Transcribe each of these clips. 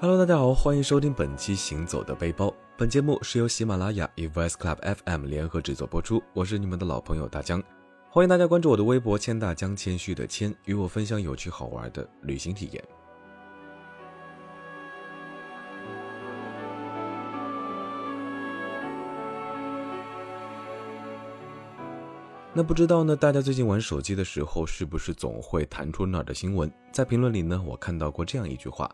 Hello，大家好，欢迎收听本期《行走的背包》。本节目是由喜马拉雅与 Voice Club FM 联合制作播出。我是你们的老朋友大江，欢迎大家关注我的微博“谦大江”，谦虚的谦，与我分享有趣好玩的旅行体验。那不知道呢，大家最近玩手机的时候，是不是总会弹出那儿的新闻？在评论里呢，我看到过这样一句话。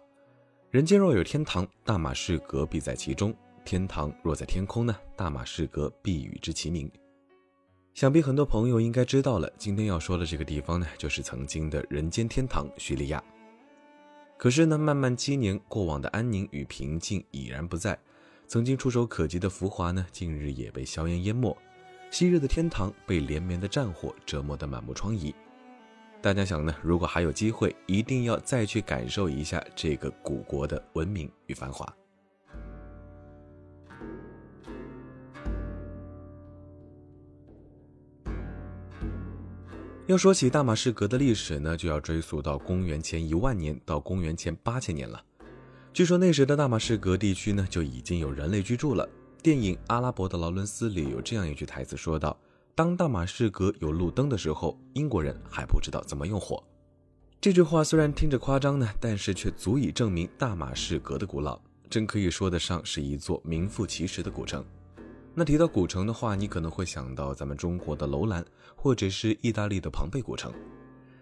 人间若有天堂，大马士革必在其中。天堂若在天空呢，大马士革必与之齐名。想必很多朋友应该知道了，今天要说的这个地方呢，就是曾经的人间天堂叙利亚。可是呢，漫漫七年，过往的安宁与平静已然不在，曾经触手可及的浮华呢，近日也被硝烟淹没。昔日的天堂被连绵的战火折磨得满目疮痍。大家想呢？如果还有机会，一定要再去感受一下这个古国的文明与繁华。要说起大马士革的历史呢，就要追溯到公元前一万年到公元前八千年了。据说那时的大马士革地区呢，就已经有人类居住了。电影《阿拉伯的劳伦斯》里有这样一句台词说道。当大马士革有路灯的时候，英国人还不知道怎么用火。这句话虽然听着夸张呢，但是却足以证明大马士革的古老，真可以说得上是一座名副其实的古城。那提到古城的话，你可能会想到咱们中国的楼兰，或者是意大利的庞贝古城。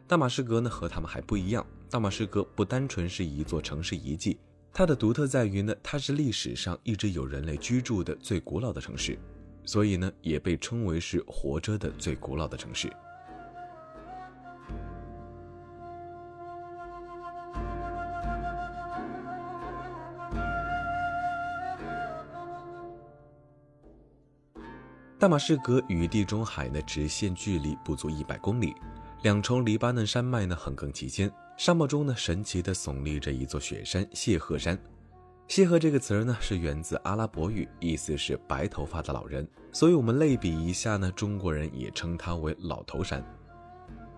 大马士革呢，和他们还不一样。大马士革不单纯是一座城市遗迹，它的独特在于呢，它是历史上一直有人类居住的最古老的城市。所以呢，也被称为是活着的最古老的城市。大马士革与地中海呢直线距离不足一百公里，两重黎巴嫩山脉呢横亘其间，沙漠中呢神奇的耸立着一座雪山——谢赫山。谢赫这个词儿呢，是源自阿拉伯语，意思是白头发的老人，所以我们类比一下呢，中国人也称它为老头山。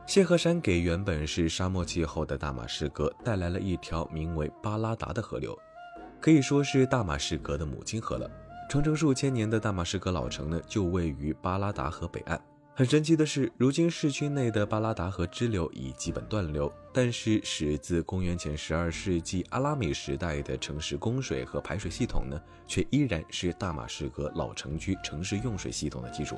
谢赫山给原本是沙漠气候的大马士革带来了一条名为巴拉达的河流，可以说是大马士革的母亲河了。传承数千年的大马士革老城呢，就位于巴拉达河北岸。很神奇的是，如今市区内的巴拉达河支流已基本断流，但是始自公元前十二世纪阿拉美时代的城市供水和排水系统呢，却依然是大马士革老城区城市用水系统的基础。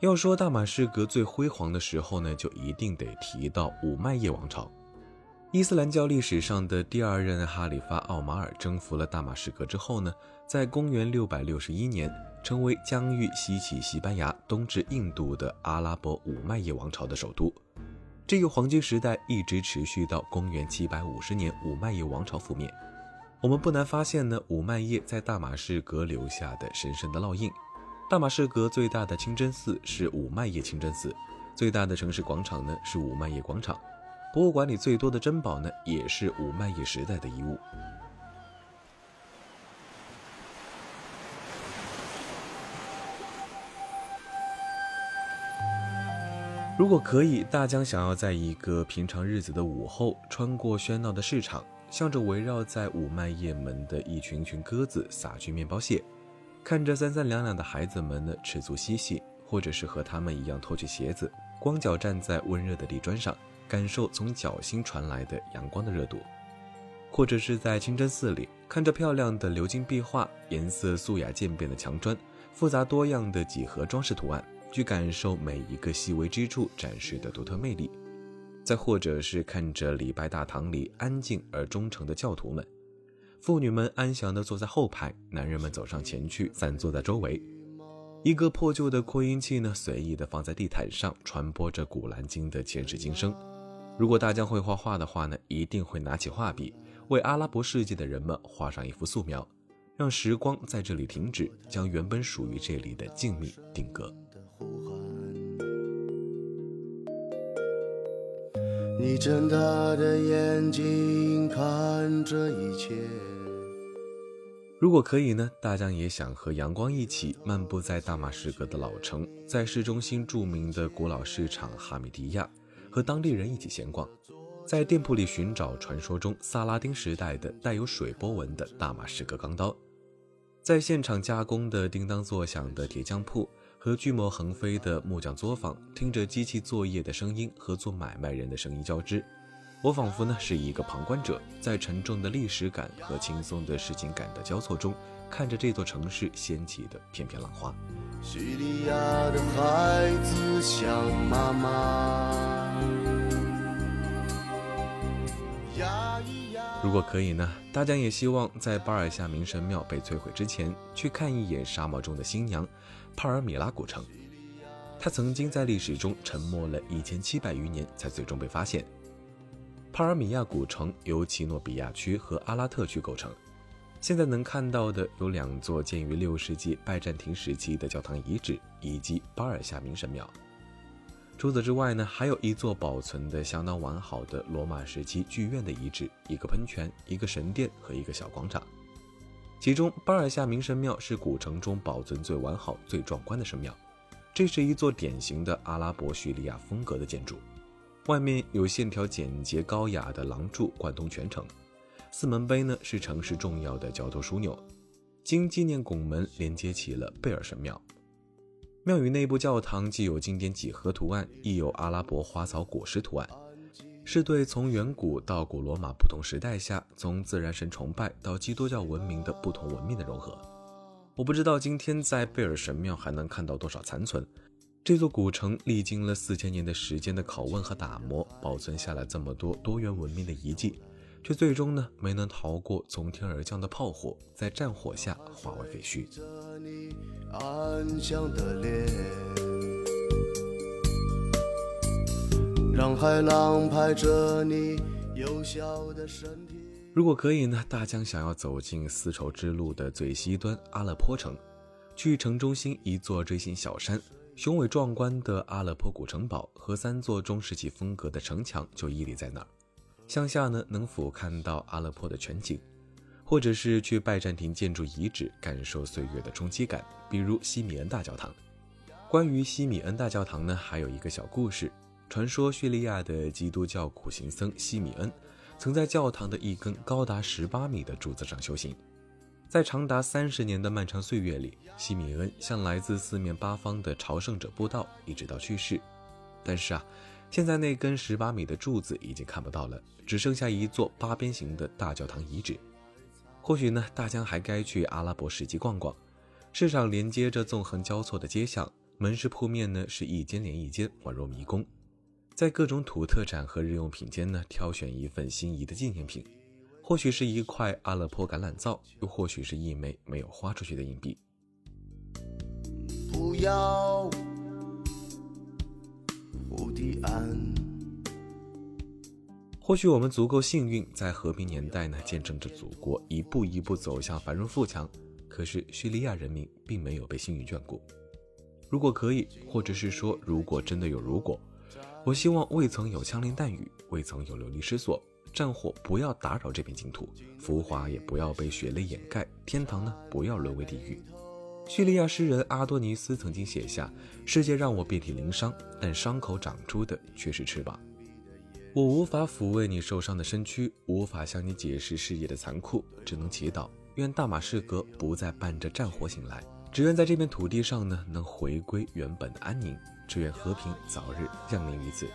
要说大马士革最辉煌的时候呢，就一定得提到五麦叶王朝。伊斯兰教历史上的第二任哈里发奥马尔征服了大马士革之后呢，在公元六百六十一年。成为疆域西起西班牙、东至印度的阿拉伯五麦叶王朝的首都，这个黄金时代一直持续到公元七百五十年，五麦叶王朝覆灭。我们不难发现呢，五麦叶在大马士革留下的深深的烙印。大马士革最大的清真寺是五麦叶清真寺，最大的城市广场呢是五麦叶广场，博物馆里最多的珍宝呢也是五麦叶时代的遗物。如果可以，大江想要在一个平常日子的午后，穿过喧闹的市场，向着围绕在五麦叶门的一群群鸽子撒去面包屑，看着三三两两的孩子们呢吃足嬉戏，或者是和他们一样脱去鞋子，光脚站在温热的地砖上，感受从脚心传来的阳光的热度，或者是在清真寺里，看着漂亮的鎏金壁画，颜色素雅渐变的墙砖，复杂多样的几何装饰图案。去感受每一个细微之处展示的独特魅力，再或者是看着礼拜大堂里安静而忠诚的教徒们，妇女们安详地坐在后排，男人们走上前去散坐在周围。一个破旧的扩音器呢，随意地放在地毯上，传播着《古兰经》的前世今生。如果大家会画画的话呢，一定会拿起画笔，为阿拉伯世界的人们画上一幅素描，让时光在这里停止，将原本属于这里的静谧定格。你睁大的眼睛看这一切。如果可以呢，大江也想和阳光一起漫步在大马士革的老城，在市中心著名的古老市场哈米迪亚，和当地人一起闲逛。在店铺里寻找传说中萨拉丁时代的带有水波纹的大马士革钢刀，在现场加工的叮当作响的铁匠铺和巨魔横飞的木匠作坊，听着机器作业的声音和做买卖人的声音交织，我仿佛呢是一个旁观者，在沉重的历史感和轻松的市井感的交错中，看着这座城市掀起的片片浪花。叙利亚的孩子想妈妈。如果可以呢，大家也希望在巴尔夏明神庙被摧毁之前，去看一眼沙漠中的新娘帕尔米拉古城。它曾经在历史中沉没了一千七百余年，才最终被发现。帕尔米亚古城由奇诺比亚区和阿拉特区构成，现在能看到的有两座建于六世纪拜占庭时期的教堂遗址，以及巴尔夏明神庙。除此之外呢，还有一座保存的相当完好的罗马时期剧院的遗址，一个喷泉，一个神殿和一个小广场。其中，巴尔夏明神庙是古城中保存最完好、最壮观的神庙。这是一座典型的阿拉伯叙利亚风格的建筑，外面有线条简洁高雅的廊柱贯通全城。四门碑呢是城市重要的交通枢纽，经纪念拱门连接起了贝尔神庙。庙宇内部教堂既有经典几何图案，亦有阿拉伯花草果实图案，是对从远古到古罗马不同时代下，从自然神崇拜到基督教文明的不同文明的融合。我不知道今天在贝尔神庙还能看到多少残存。这座古城历经了四千年的时间的拷问和打磨，保存下了这么多多元文明的遗迹。却最终呢没能逃过从天而降的炮火，在战火下化为废墟。如果可以呢，大江想要走进丝绸之路的最西端阿勒颇城，去城中心一座锥形小山，雄伟壮观的阿勒颇古城堡和三座中世纪风格的城墙就屹立在那儿。向下呢，能俯瞰到阿勒颇的全景，或者是去拜占庭建筑遗址感受岁月的冲击感，比如西米恩大教堂。关于西米恩大教堂呢，还有一个小故事：传说叙利亚的基督教苦行僧西米恩，曾在教堂的一根高达十八米的柱子上修行。在长达三十年的漫长岁月里，西米恩向来自四面八方的朝圣者布道，一直到去世。但是啊。现在那根十八米的柱子已经看不到了，只剩下一座八边形的大教堂遗址。或许呢，大江还该去阿拉伯市集逛逛。市场连接着纵横交错的街巷，门市铺面呢是一间连一间，宛若迷宫。在各种土特产和日用品间呢，挑选一份心仪的纪念品，或许是一块阿勒颇橄榄皂，又或许是一枚没有花出去的硬币。不要。或许我们足够幸运，在和平年代呢，见证着祖国一步一步走向繁荣富强。可是叙利亚人民并没有被幸运眷顾。如果可以，或者是说，如果真的有如果，我希望未曾有枪林弹雨，未曾有流离失所，战火不要打扰这片净土，浮华也不要被血泪掩盖，天堂呢，不要沦为地狱。叙利亚诗人阿多尼斯曾经写下：“世界让我遍体鳞伤，但伤口长出的却是翅膀。我无法抚慰你受伤的身躯，无法向你解释事业的残酷，只能祈祷，愿大马士革不再伴着战火醒来，只愿在这片土地上呢能回归原本的安宁，只愿和平早日降临于此。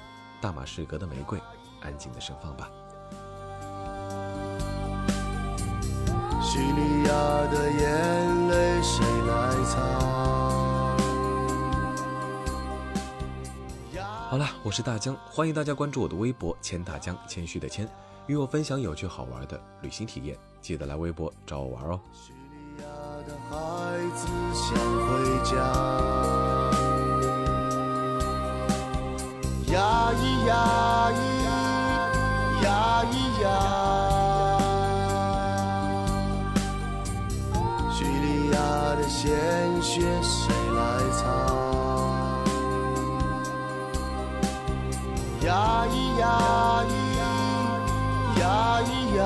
大马士革的玫瑰，安静的盛放吧。”叙利亚的眼泪谁？好了，我是大江，欢迎大家关注我的微博“千大江”，谦虚的谦，与我分享有趣好玩的旅行体验。记得来微博找我玩哦。想回家，鲜血谁来擦？呀咿呀咿，呀咿呀。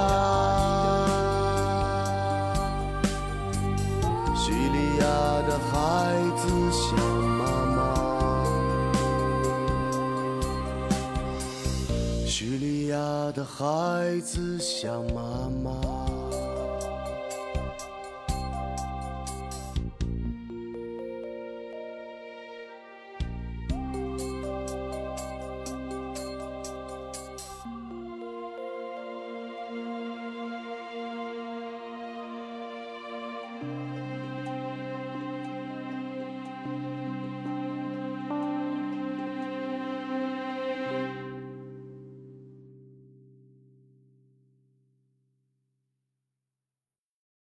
叙利亚的孩子想妈妈。叙利亚。的孩子想妈妈。